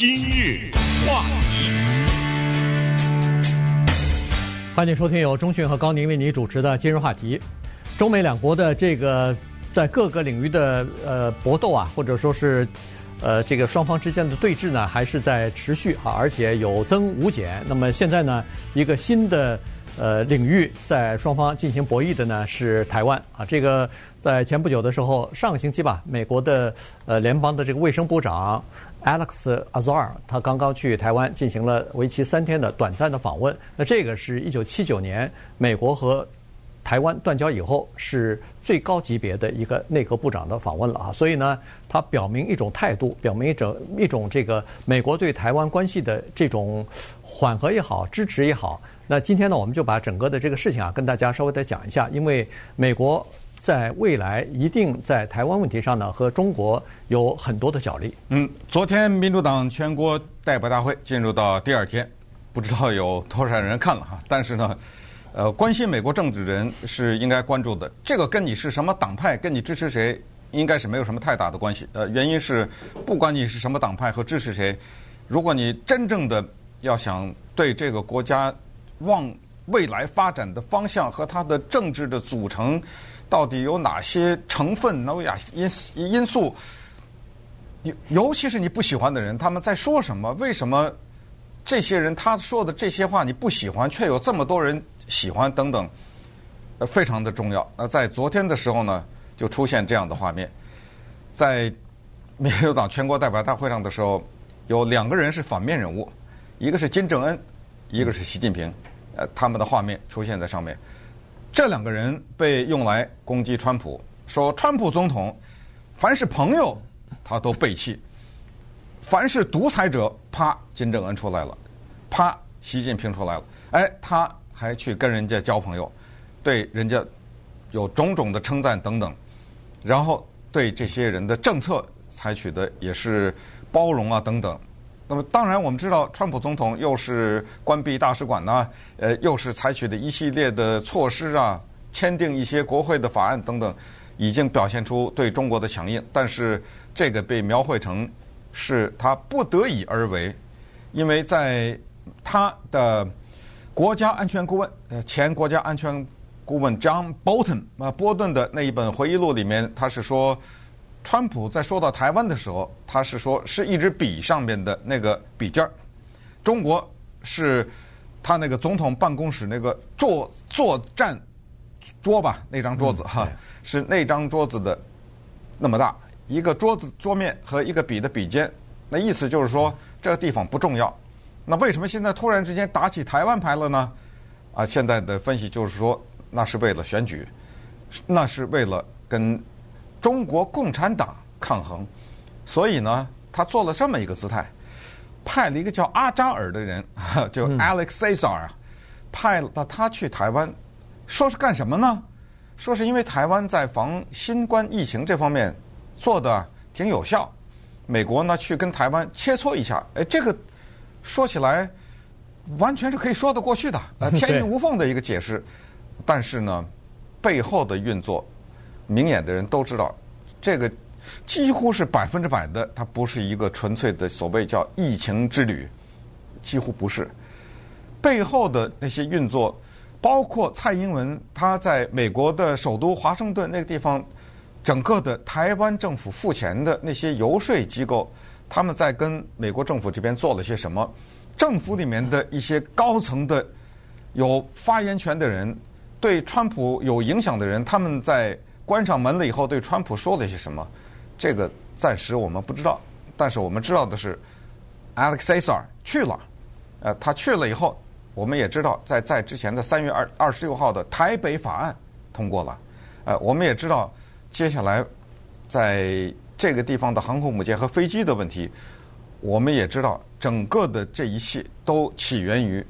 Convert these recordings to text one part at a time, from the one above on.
今日话题，欢迎收听由中讯和高宁为您主持的今日话题。中美两国的这个在各个领域的呃搏斗啊，或者说是呃这个双方之间的对峙呢，还是在持续啊，而且有增无减。那么现在呢，一个新的。呃，领域在双方进行博弈的呢是台湾啊。这个在前不久的时候，上个星期吧，美国的呃联邦的这个卫生部长 Alex Azar，他刚刚去台湾进行了为期三天的短暂的访问。那这个是一九七九年美国和台湾断交以后是最高级别的一个内阁部长的访问了啊。所以呢，他表明一种态度，表明一种一种这个美国对台湾关系的这种缓和也好，支持也好。那今天呢，我们就把整个的这个事情啊，跟大家稍微的讲一下。因为美国在未来一定在台湾问题上呢，和中国有很多的角力。嗯，昨天民主党全国代表大会进入到第二天，不知道有多少人看了哈。但是呢，呃，关心美国政治的人是应该关注的。这个跟你是什么党派，跟你支持谁，应该是没有什么太大的关系。呃，原因是不管你是什么党派和支持谁，如果你真正的要想对这个国家，望未来发展的方向和它的政治的组成，到底有哪些成分、哪些因因素？尤尤其是你不喜欢的人，他们在说什么？为什么这些人他说的这些话你不喜欢，却有这么多人喜欢？等等，呃，非常的重要。那在昨天的时候呢，就出现这样的画面，在民主党全国代表大会上的时候，有两个人是反面人物，一个是金正恩，一个是习近平。呃，他们的画面出现在上面，这两个人被用来攻击川普，说川普总统凡是朋友他都背弃，凡是独裁者，啪，金正恩出来了，啪，习近平出来了，哎，他还去跟人家交朋友，对人家有种种的称赞等等，然后对这些人的政策采取的也是包容啊等等。那么当然，我们知道，川普总统又是关闭大使馆呐，呃，又是采取的一系列的措施啊，签订一些国会的法案等等，已经表现出对中国的强硬。但是这个被描绘成是他不得已而为，因为在他的国家安全顾问，呃，前国家安全顾问 John Bolton 啊，波顿的那一本回忆录里面，他是说。川普在说到台湾的时候，他是说是一支笔上面的那个笔尖儿，中国是他那个总统办公室那个坐坐站桌吧，那张桌子哈，是那张桌子的那么大，一个桌子桌面和一个笔的笔尖，那意思就是说这个地方不重要。那为什么现在突然之间打起台湾牌了呢？啊，现在的分析就是说，那是为了选举，那是为了跟。中国共产党抗衡，所以呢，他做了这么一个姿态，派了一个叫阿扎尔的人，就 Alex Azar 啊，派了他去台湾，说是干什么呢？说是因为台湾在防新冠疫情这方面做的挺有效，美国呢去跟台湾切磋一下，哎，这个说起来完全是可以说得过去的，呃，天衣无缝的一个解释，但是呢，背后的运作。明眼的人都知道，这个几乎是百分之百的，它不是一个纯粹的所谓叫疫情之旅，几乎不是。背后的那些运作，包括蔡英文他在美国的首都华盛顿那个地方，整个的台湾政府付钱的那些游说机构，他们在跟美国政府这边做了些什么？政府里面的一些高层的有发言权的人，对川普有影响的人，他们在。关上门了以后，对川普说了些什么？这个暂时我们不知道。但是我们知道的是，Alex a s a r 去了。呃，他去了以后，我们也知道，在在之前的三月二二十六号的台北法案通过了。呃，我们也知道，接下来在这个地方的航空母舰和飞机的问题，我们也知道，整个的这一切都起源于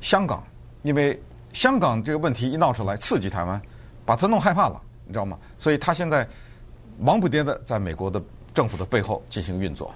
香港，因为香港这个问题一闹出来，刺激台湾，把他弄害怕了。你知道吗？所以他现在忙不迭的在美国的政府的背后进行运作。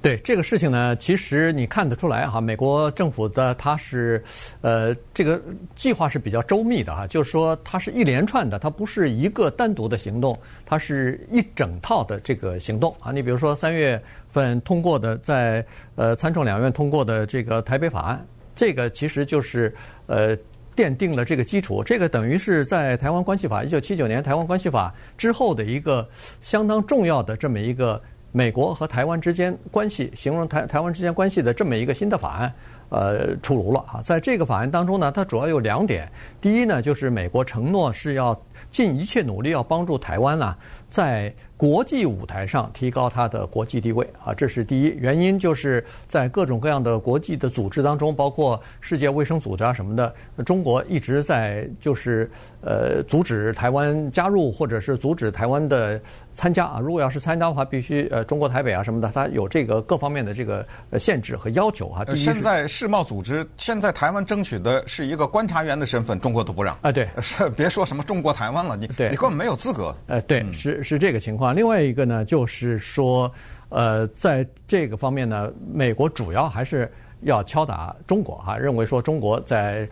对这个事情呢，其实你看得出来哈，美国政府的它是，呃，这个计划是比较周密的哈，就是说它是一连串的，它不是一个单独的行动，它是一整套的这个行动啊。你比如说三月份通过的，在呃参众两院通过的这个台北法案，这个其实就是呃奠定了这个基础，这个等于是在台湾关系法一九七九年台湾关系法之后的一个相当重要的这么一个。美国和台湾之间关系，形容台台湾之间关系的这么一个新的法案，呃，出炉了啊！在这个法案当中呢，它主要有两点。第一呢，就是美国承诺是要尽一切努力要帮助台湾啊，在国际舞台上提高它的国际地位啊，这是第一。原因就是在各种各样的国际的组织当中，包括世界卫生组织啊什么的，中国一直在就是呃阻止台湾加入，或者是阻止台湾的。参加啊，如果要是参加的话，必须呃中国台北啊什么的，它有这个各方面的这个限制和要求啊。现在世贸组织现在台湾争取的是一个观察员的身份，中国都不让啊。对，是别说什么中国台湾了，你对你根本没有资格。呃，对，是是这个情况。另外一个呢，就是说，呃，在这个方面呢，美国主要还是要敲打中国啊，认为说中国在。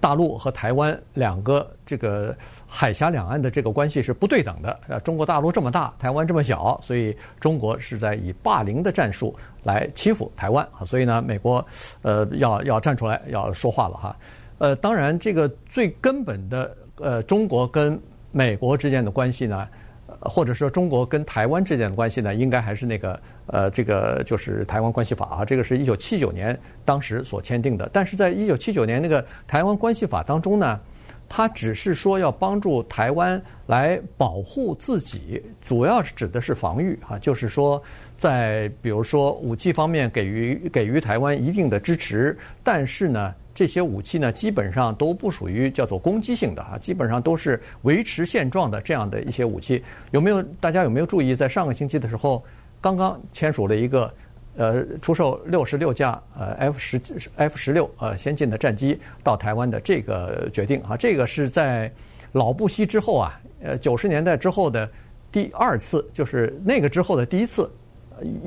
大陆和台湾两个这个海峡两岸的这个关系是不对等的。呃，中国大陆这么大，台湾这么小，所以中国是在以霸凌的战术来欺负台湾啊。所以呢，美国呃要要站出来要说话了哈。呃，当然这个最根本的呃，中国跟美国之间的关系呢。或者说中国跟台湾之间的关系呢，应该还是那个呃，这个就是台湾关系法啊，这个是一九七九年当时所签订的。但是在一九七九年那个台湾关系法当中呢，它只是说要帮助台湾来保护自己，主要是指的是防御啊，就是说在比如说武器方面给予给予台湾一定的支持，但是呢。这些武器呢，基本上都不属于叫做攻击性的啊，基本上都是维持现状的这样的一些武器。有没有大家有没有注意，在上个星期的时候，刚刚签署了一个呃，出售六十六架呃 F 十 F 十六呃先进的战机到台湾的这个决定啊，这个是在老布希之后啊，呃九十年代之后的第二次，就是那个之后的第一次，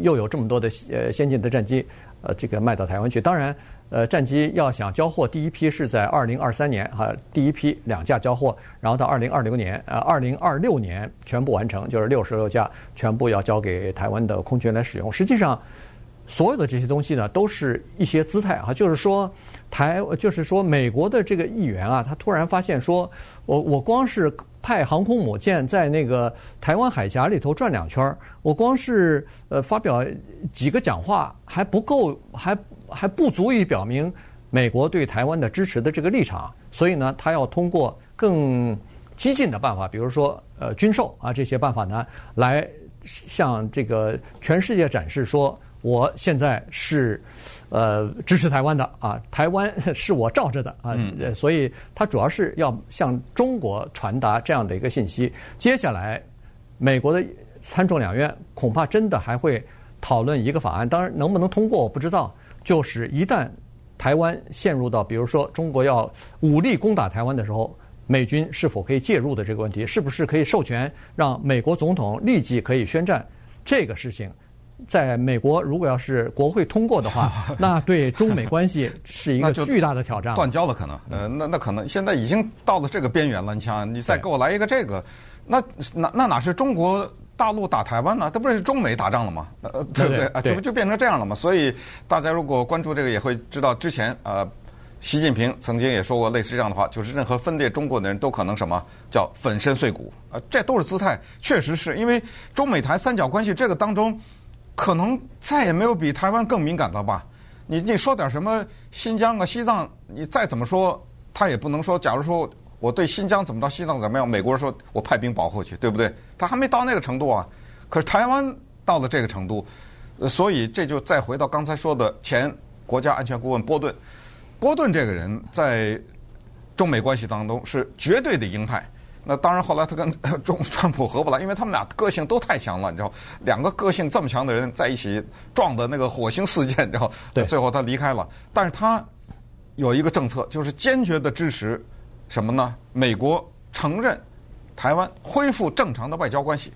又有这么多的呃先进的战机呃这个卖到台湾去，当然。呃，战机要想交货，第一批是在二零二三年哈，第一批两架交货，然后到二零二零年，呃，二零二六年全部完成，就是六十六架全部要交给台湾的空军来使用。实际上，所有的这些东西呢，都是一些姿态啊，就是说台，就是说美国的这个议员啊，他突然发现说，我我光是派航空母舰在那个台湾海峡里头转两圈，我光是呃发表几个讲话还不够，还。还不足以表明美国对台湾的支持的这个立场，所以呢，他要通过更激进的办法，比如说呃军售啊这些办法呢，来向这个全世界展示说，我现在是呃支持台湾的啊，台湾 是我罩着的啊，所以他主要是要向中国传达这样的一个信息。接下来，美国的参众两院恐怕真的还会讨论一个法案，当然能不能通过我不知道。就是一旦台湾陷入到，比如说中国要武力攻打台湾的时候，美军是否可以介入的这个问题，是不是可以授权让美国总统立即可以宣战？这个事情，在美国如果要是国会通过的话，那对中美关系是一个巨大的挑战，断交了可能。呃，那那可能现在已经到了这个边缘了。你想，你再给我来一个这个，那那那哪是中国？大陆打台湾呢，这不是中美打仗了吗？呃，对不对？啊，这不就变成这样了吗？所以大家如果关注这个，也会知道之前呃，习近平曾经也说过类似这样的话，就是任何分裂中国的人都可能什么叫粉身碎骨啊，这都是姿态，确实是因为中美台三角关系这个当中，可能再也没有比台湾更敏感的吧？你你说点什么新疆啊、西藏，你再怎么说，他也不能说，假如说。我对新疆怎么着，西藏怎么样？美国人说我派兵保护去，对不对？他还没到那个程度啊。可是台湾到了这个程度，所以这就再回到刚才说的前国家安全顾问波顿。波顿这个人在中美关系当中是绝对的鹰派。那当然后来他跟中川普合不来，因为他们俩个性都太强了，你知道，两个个性这么强的人在一起撞的那个火星四溅，你知道，最后他离开了。但是他有一个政策，就是坚决的支持。什么呢？美国承认台湾恢复正常的外交关系，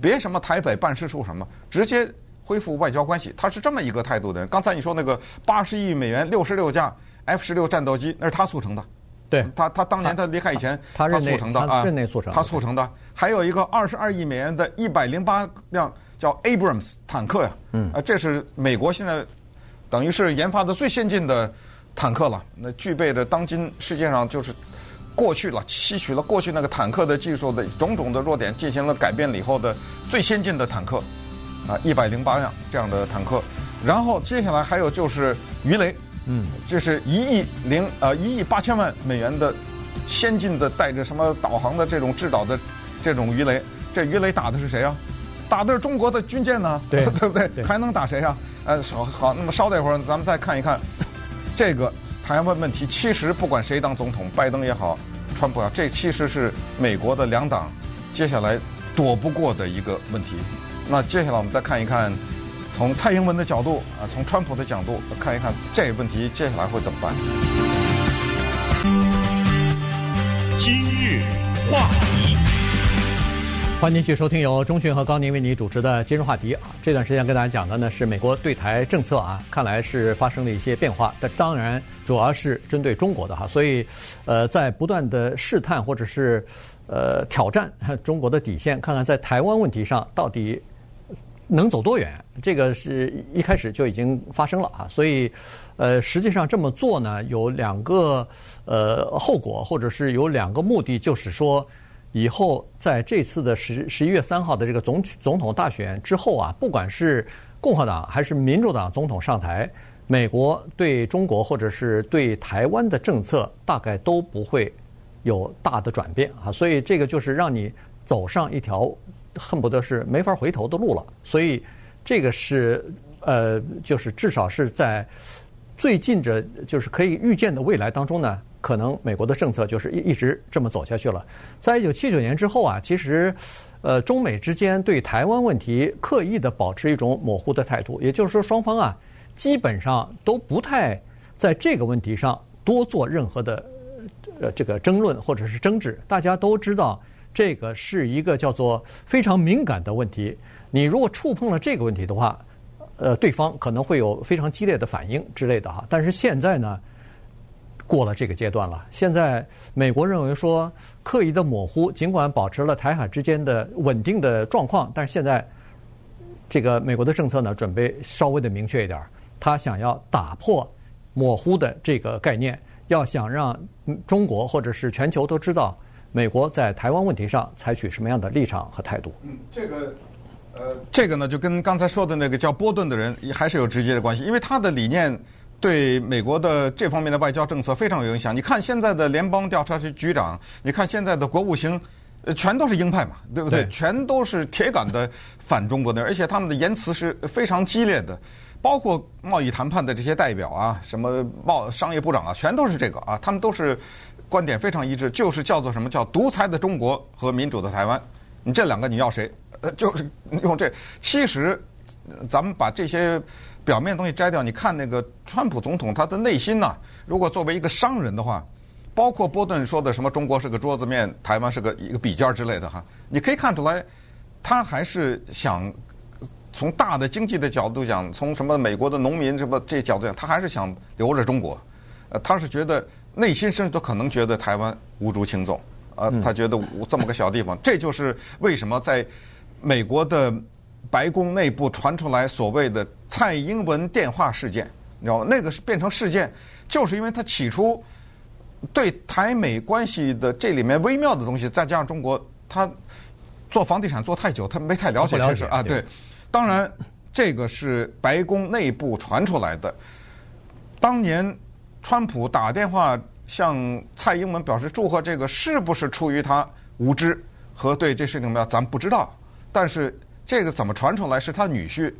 别什么台北办事处什么，直接恢复外交关系，他是这么一个态度的人。刚才你说那个八十亿美元六十六架 F 十六战斗机，那是他促成的。对，他他当年他离开以前，他他促成的啊，任内促成，他促成的。还有一个二十二亿美元的一百零八辆叫 Abrams 坦克呀，嗯，啊，这是美国现在等于是研发的最先进的坦克了。那具备着当今世界上就是过去了吸取了过去那个坦克的技术的种种的弱点，进行了改变了以后的最先进的坦克，啊，一百零八辆这样的坦克。然后接下来还有就是鱼雷。嗯，这是一亿零呃一亿八千万美元的先进的带着什么导航的这种制导的这种鱼雷，这鱼雷打的是谁啊？打的是中国的军舰呢，对，对不对？对还能打谁啊？呃，好，好，那么稍等一会儿，咱们再看一看这个台湾问题。其实不管谁当总统，拜登也好，川普也好，这其实是美国的两党接下来躲不过的一个问题。那接下来我们再看一看。从蔡英文的角度啊，从川普的角度看一看这个问题接下来会怎么办？今日话题，欢迎继续收听由中讯和高宁为你主持的今日话题啊。这段时间跟大家讲的呢是美国对台政策啊，看来是发生了一些变化，但当然主要是针对中国的哈，所以呃在不断的试探或者是呃挑战中国的底线，看看在台湾问题上到底。能走多远？这个是一开始就已经发生了啊，所以，呃，实际上这么做呢，有两个呃后果，或者是有两个目的，就是说，以后在这次的十十一月三号的这个总总统大选之后啊，不管是共和党还是民主党总统上台，美国对中国或者是对台湾的政策大概都不会有大的转变啊，所以这个就是让你走上一条。恨不得是没法回头的路了，所以这个是呃，就是至少是在最近这就是可以预见的未来当中呢，可能美国的政策就是一一直这么走下去了。在一九七九年之后啊，其实呃，中美之间对台湾问题刻意的保持一种模糊的态度，也就是说，双方啊基本上都不太在这个问题上多做任何的呃这个争论或者是争执，大家都知道。这个是一个叫做非常敏感的问题，你如果触碰了这个问题的话，呃，对方可能会有非常激烈的反应之类的哈。但是现在呢，过了这个阶段了。现在美国认为说刻意的模糊，尽管保持了台海之间的稳定的状况，但是现在这个美国的政策呢，准备稍微的明确一点，他想要打破模糊的这个概念，要想让中国或者是全球都知道。美国在台湾问题上采取什么样的立场和态度？嗯，这个，呃，这个呢，就跟刚才说的那个叫波顿的人还是有直接的关系，因为他的理念对美国的这方面的外交政策非常有影响。你看现在的联邦调查局局长，你看现在的国务卿，呃，全都是鹰派嘛，对不对？全都是铁杆的反中国的，而且他们的言辞是非常激烈的，包括贸易谈判的这些代表啊，什么贸商业部长啊，全都是这个啊，他们都是。观点非常一致，就是叫做什么叫独裁的中国和民主的台湾，你这两个你要谁？呃，就是用这。其实，咱们把这些表面东西摘掉，你看那个川普总统他的内心呐，如果作为一个商人的话，包括波顿说的什么中国是个桌子面，台湾是个一个笔尖之类的哈，你可以看出来，他还是想从大的经济的角度讲，从什么美国的农民什么这角度讲，他还是想留着中国，呃，他是觉得。内心甚至都可能觉得台湾无足轻重，呃，他觉得这么个小地方，这就是为什么在美国的白宫内部传出来所谓的蔡英文电话事件，你知道吗？那个是变成事件，就是因为他起初对台美关系的这里面微妙的东西，再加上中国他做房地产做太久，他没太了解这事啊。对，当然这个是白宫内部传出来的，当年。川普打电话向蔡英文表示祝贺，这个是不是出于他无知和对这事情没有？咱不知道。但是这个怎么传出来？是他女婿，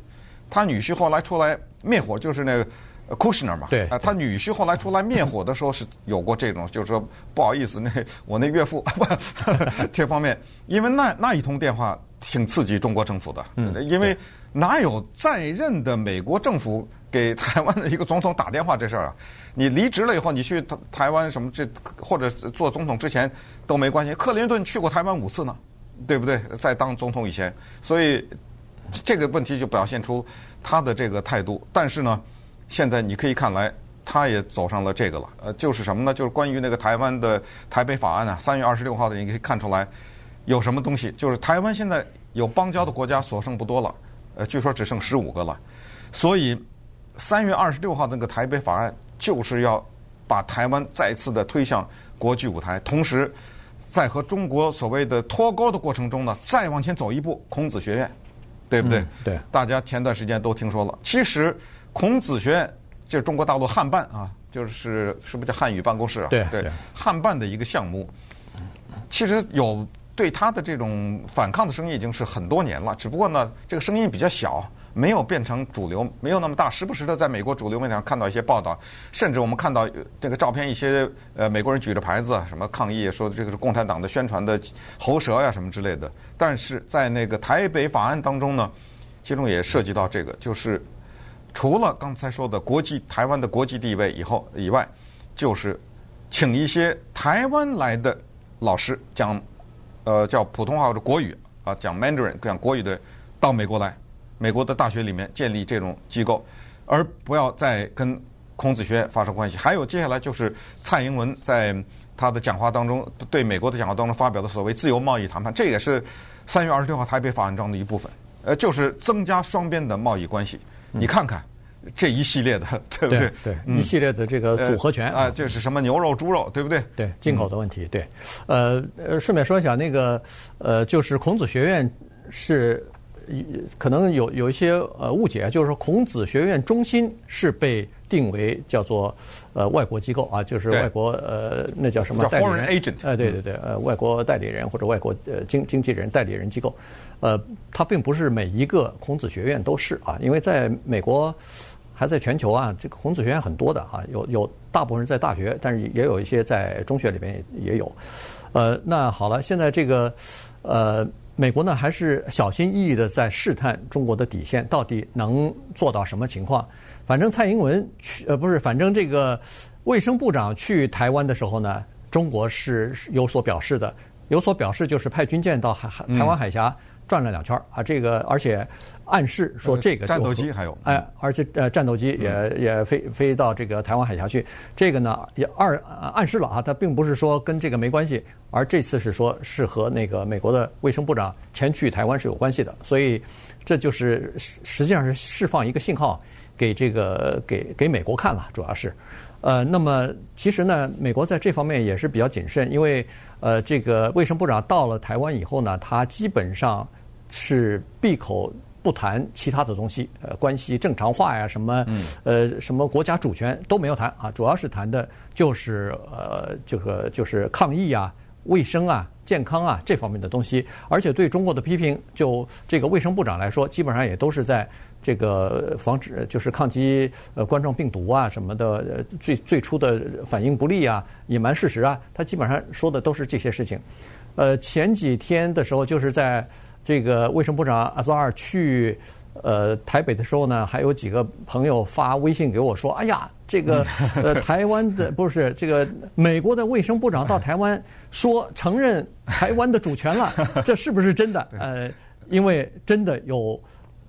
他女婿后来出来灭火，就是那个 Kushner 嘛。对。啊，他女婿后来出来灭火的时候是有过这种，就是说不好意思，那我那岳父 这方面，因为那那一通电话挺刺激中国政府的。嗯。因为哪有在任的美国政府？给台湾的一个总统打电话这事儿啊，你离职了以后，你去台台湾什么这或者做总统之前都没关系。克林顿去过台湾五次呢，对不对？在当总统以前，所以这个问题就表现出他的这个态度。但是呢，现在你可以看来，他也走上了这个了。呃，就是什么呢？就是关于那个台湾的台北法案啊，三月二十六号的，你可以看出来有什么东西。就是台湾现在有邦交的国家所剩不多了，呃，据说只剩十五个了。所以三月二十六号那个台北法案就是要把台湾再次的推向国际舞台，同时。在和中国所谓的脱钩的过程中呢，再往前走一步，孔子学院，对不对？嗯、对，大家前段时间都听说了。其实，孔子学院就是中国大陆汉办啊，就是是不是叫汉语办公室啊？对对，汉办的一个项目，其实有对他的这种反抗的声音已经是很多年了，只不过呢，这个声音比较小。没有变成主流，没有那么大。时不时的在美国主流媒体上看到一些报道，甚至我们看到这个照片，一些呃美国人举着牌子什么抗议，说这个是共产党的宣传的喉舌呀什么之类的。但是在那个台北法案当中呢，其中也涉及到这个，就是除了刚才说的国际台湾的国际地位以后以外，就是请一些台湾来的老师讲呃叫普通话或者国语啊讲 Mandarin 讲国语的到美国来。美国的大学里面建立这种机构，而不要再跟孔子学院发生关系。还有接下来就是蔡英文在他的讲话当中，对美国的讲话当中发表的所谓自由贸易谈判，这也是三月二十六号台北法案中的一部分。呃，就是增加双边的贸易关系。你看看这一系列的，对不对？对，一系列的这个组合拳啊，这是什么牛肉、猪肉，对不对？对，进口的问题。对，呃呃，顺便说一下，那个呃，就是孔子学院是。可能有有一些呃误解，就是说孔子学院中心是被定为叫做呃外国机构啊，就是外国呃那叫什么代理人？哎，对对对，呃外国代理人或者外国呃经经纪人代理人机构，呃，它并不是每一个孔子学院都是啊，因为在美国还在全球啊，这个孔子学院很多的啊，有有大部分人在大学，但是也有一些在中学里边也也有。呃，那好了，现在这个呃。美国呢，还是小心翼翼的在试探中国的底线，到底能做到什么情况？反正蔡英文去，呃，不是，反正这个卫生部长去台湾的时候呢，中国是有所表示的，有所表示就是派军舰到海海台湾海峡转了两圈儿啊，这个而且。暗示说这个战斗机还有哎，而且呃战斗机也也飞飞到这个台湾海峡去，这个呢也二暗示了啊，它并不是说跟这个没关系，而这次是说是和那个美国的卫生部长前去台湾是有关系的，所以这就是实际上是释放一个信号给这个给给美国看了，主要是。呃那么其实呢，美国在这方面也是比较谨慎，因为呃这个卫生部长到了台湾以后呢，他基本上是闭口。不谈其他的东西，呃，关系正常化呀，什么，呃，什么国家主权都没有谈啊，主要是谈的就是呃，这个就是抗疫啊、卫生啊、健康啊这方面的东西，而且对中国的批评，就这个卫生部长来说，基本上也都是在这个防止，就是抗击呃冠状病毒啊什么的，最最初的反应不利啊、隐瞒事实啊，他基本上说的都是这些事情。呃，前几天的时候，就是在。这个卫生部长阿扎尔去呃台北的时候呢，还有几个朋友发微信给我说：“哎呀，这个呃 台湾的不是这个美国的卫生部长到台湾说承认台湾的主权了，这是不是真的？” 呃，因为真的有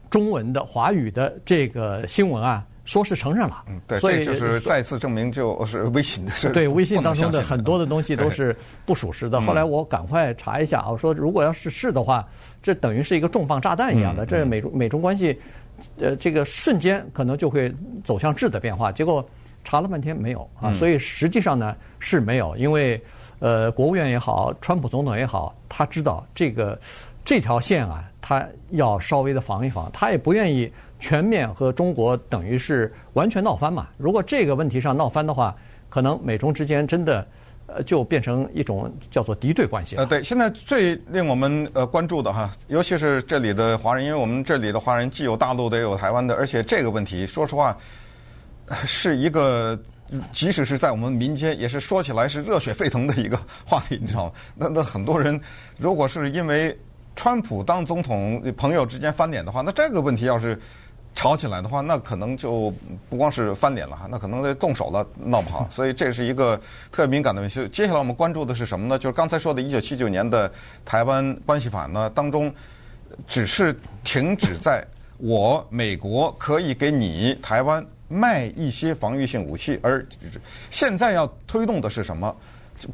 中文的华语的这个新闻啊。说是承认了，嗯，对，所以这就是再次证明，就是微信的事。对，微信当中的很多的东西都是不属实的。后来我赶快查一下，我说如果要是是的话，这等于是一个重磅炸弹一样的，这美中美中关系，呃，这个瞬间可能就会走向质的变化。结果查了半天没有啊，所以实际上呢是没有，因为呃，国务院也好，川普总统也好，他知道这个这条线啊，他要稍微的防一防，他也不愿意。全面和中国等于是完全闹翻嘛？如果这个问题上闹翻的话，可能美中之间真的呃就变成一种叫做敌对关系。呃，对，现在最令我们呃关注的哈，尤其是这里的华人，因为我们这里的华人既有大陆的，也有台湾的，而且这个问题说实话是一个，即使是在我们民间，也是说起来是热血沸腾的一个话题，你知道吗？那那很多人如果是因为川普当总统，朋友之间翻脸的话，那这个问题要是。吵起来的话，那可能就不光是翻脸了哈，那可能得动手了，闹不好。所以这是一个特别敏感的问题。接下来我们关注的是什么呢？就是刚才说的1979年的台湾关系法呢当中，只是停止在我美国可以给你台湾卖一些防御性武器，而现在要推动的是什么？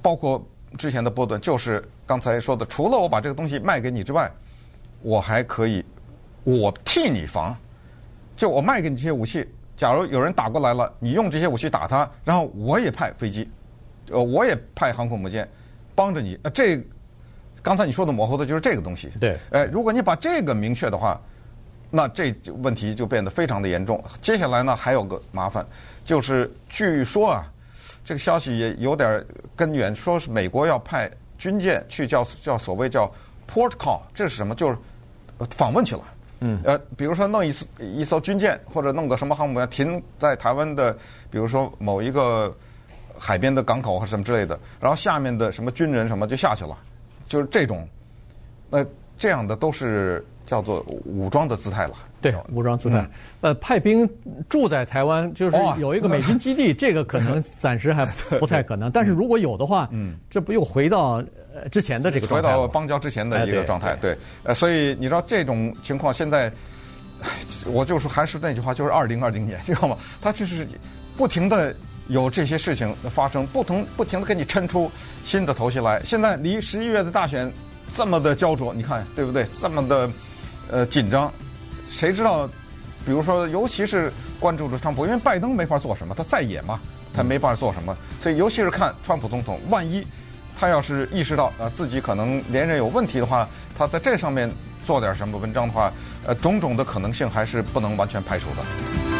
包括之前的波段，就是刚才说的，除了我把这个东西卖给你之外，我还可以我替你防，就我卖给你这些武器，假如有人打过来了，你用这些武器打他，然后我也派飞机，呃，我也派航空母舰帮着你，呃，这。刚才你说的模糊的就是这个东西。对，哎，如果你把这个明确的话，那这问题就变得非常的严重。接下来呢，还有个麻烦，就是据说啊，这个消息也有点根源，说是美国要派军舰去叫叫所谓叫 port call，这是什么？就是访问去了。嗯。呃，比如说弄一艘一艘军舰，或者弄个什么航母要停在台湾的，比如说某一个海边的港口或什么之类的，然后下面的什么军人什么就下去了。就是这种，那这样的都是叫做武装的姿态了。对，武装姿态。嗯、呃，派兵住在台湾，就是有一个美军基地，哦、这个可能暂时还不太可能。但是如果有的话，嗯，这不又回到呃之前的这个状态，回到邦交之前的一个状态。哎、对，对，呃，所以你知道这种情况现在，我就说还是那句话，就是二零二零年，知道吗？他就是不停的。有这些事情发生，不同不停的给你抻出新的头绪来。现在离十一月的大选这么的焦灼，你看对不对？这么的呃紧张，谁知道？比如说，尤其是关注着川普，因为拜登没法做什么，他在野嘛，他没法做什么。所以，尤其是看川普总统，万一他要是意识到啊自己可能连任有问题的话，他在这上面做点什么文章的话，呃，种种的可能性还是不能完全排除的。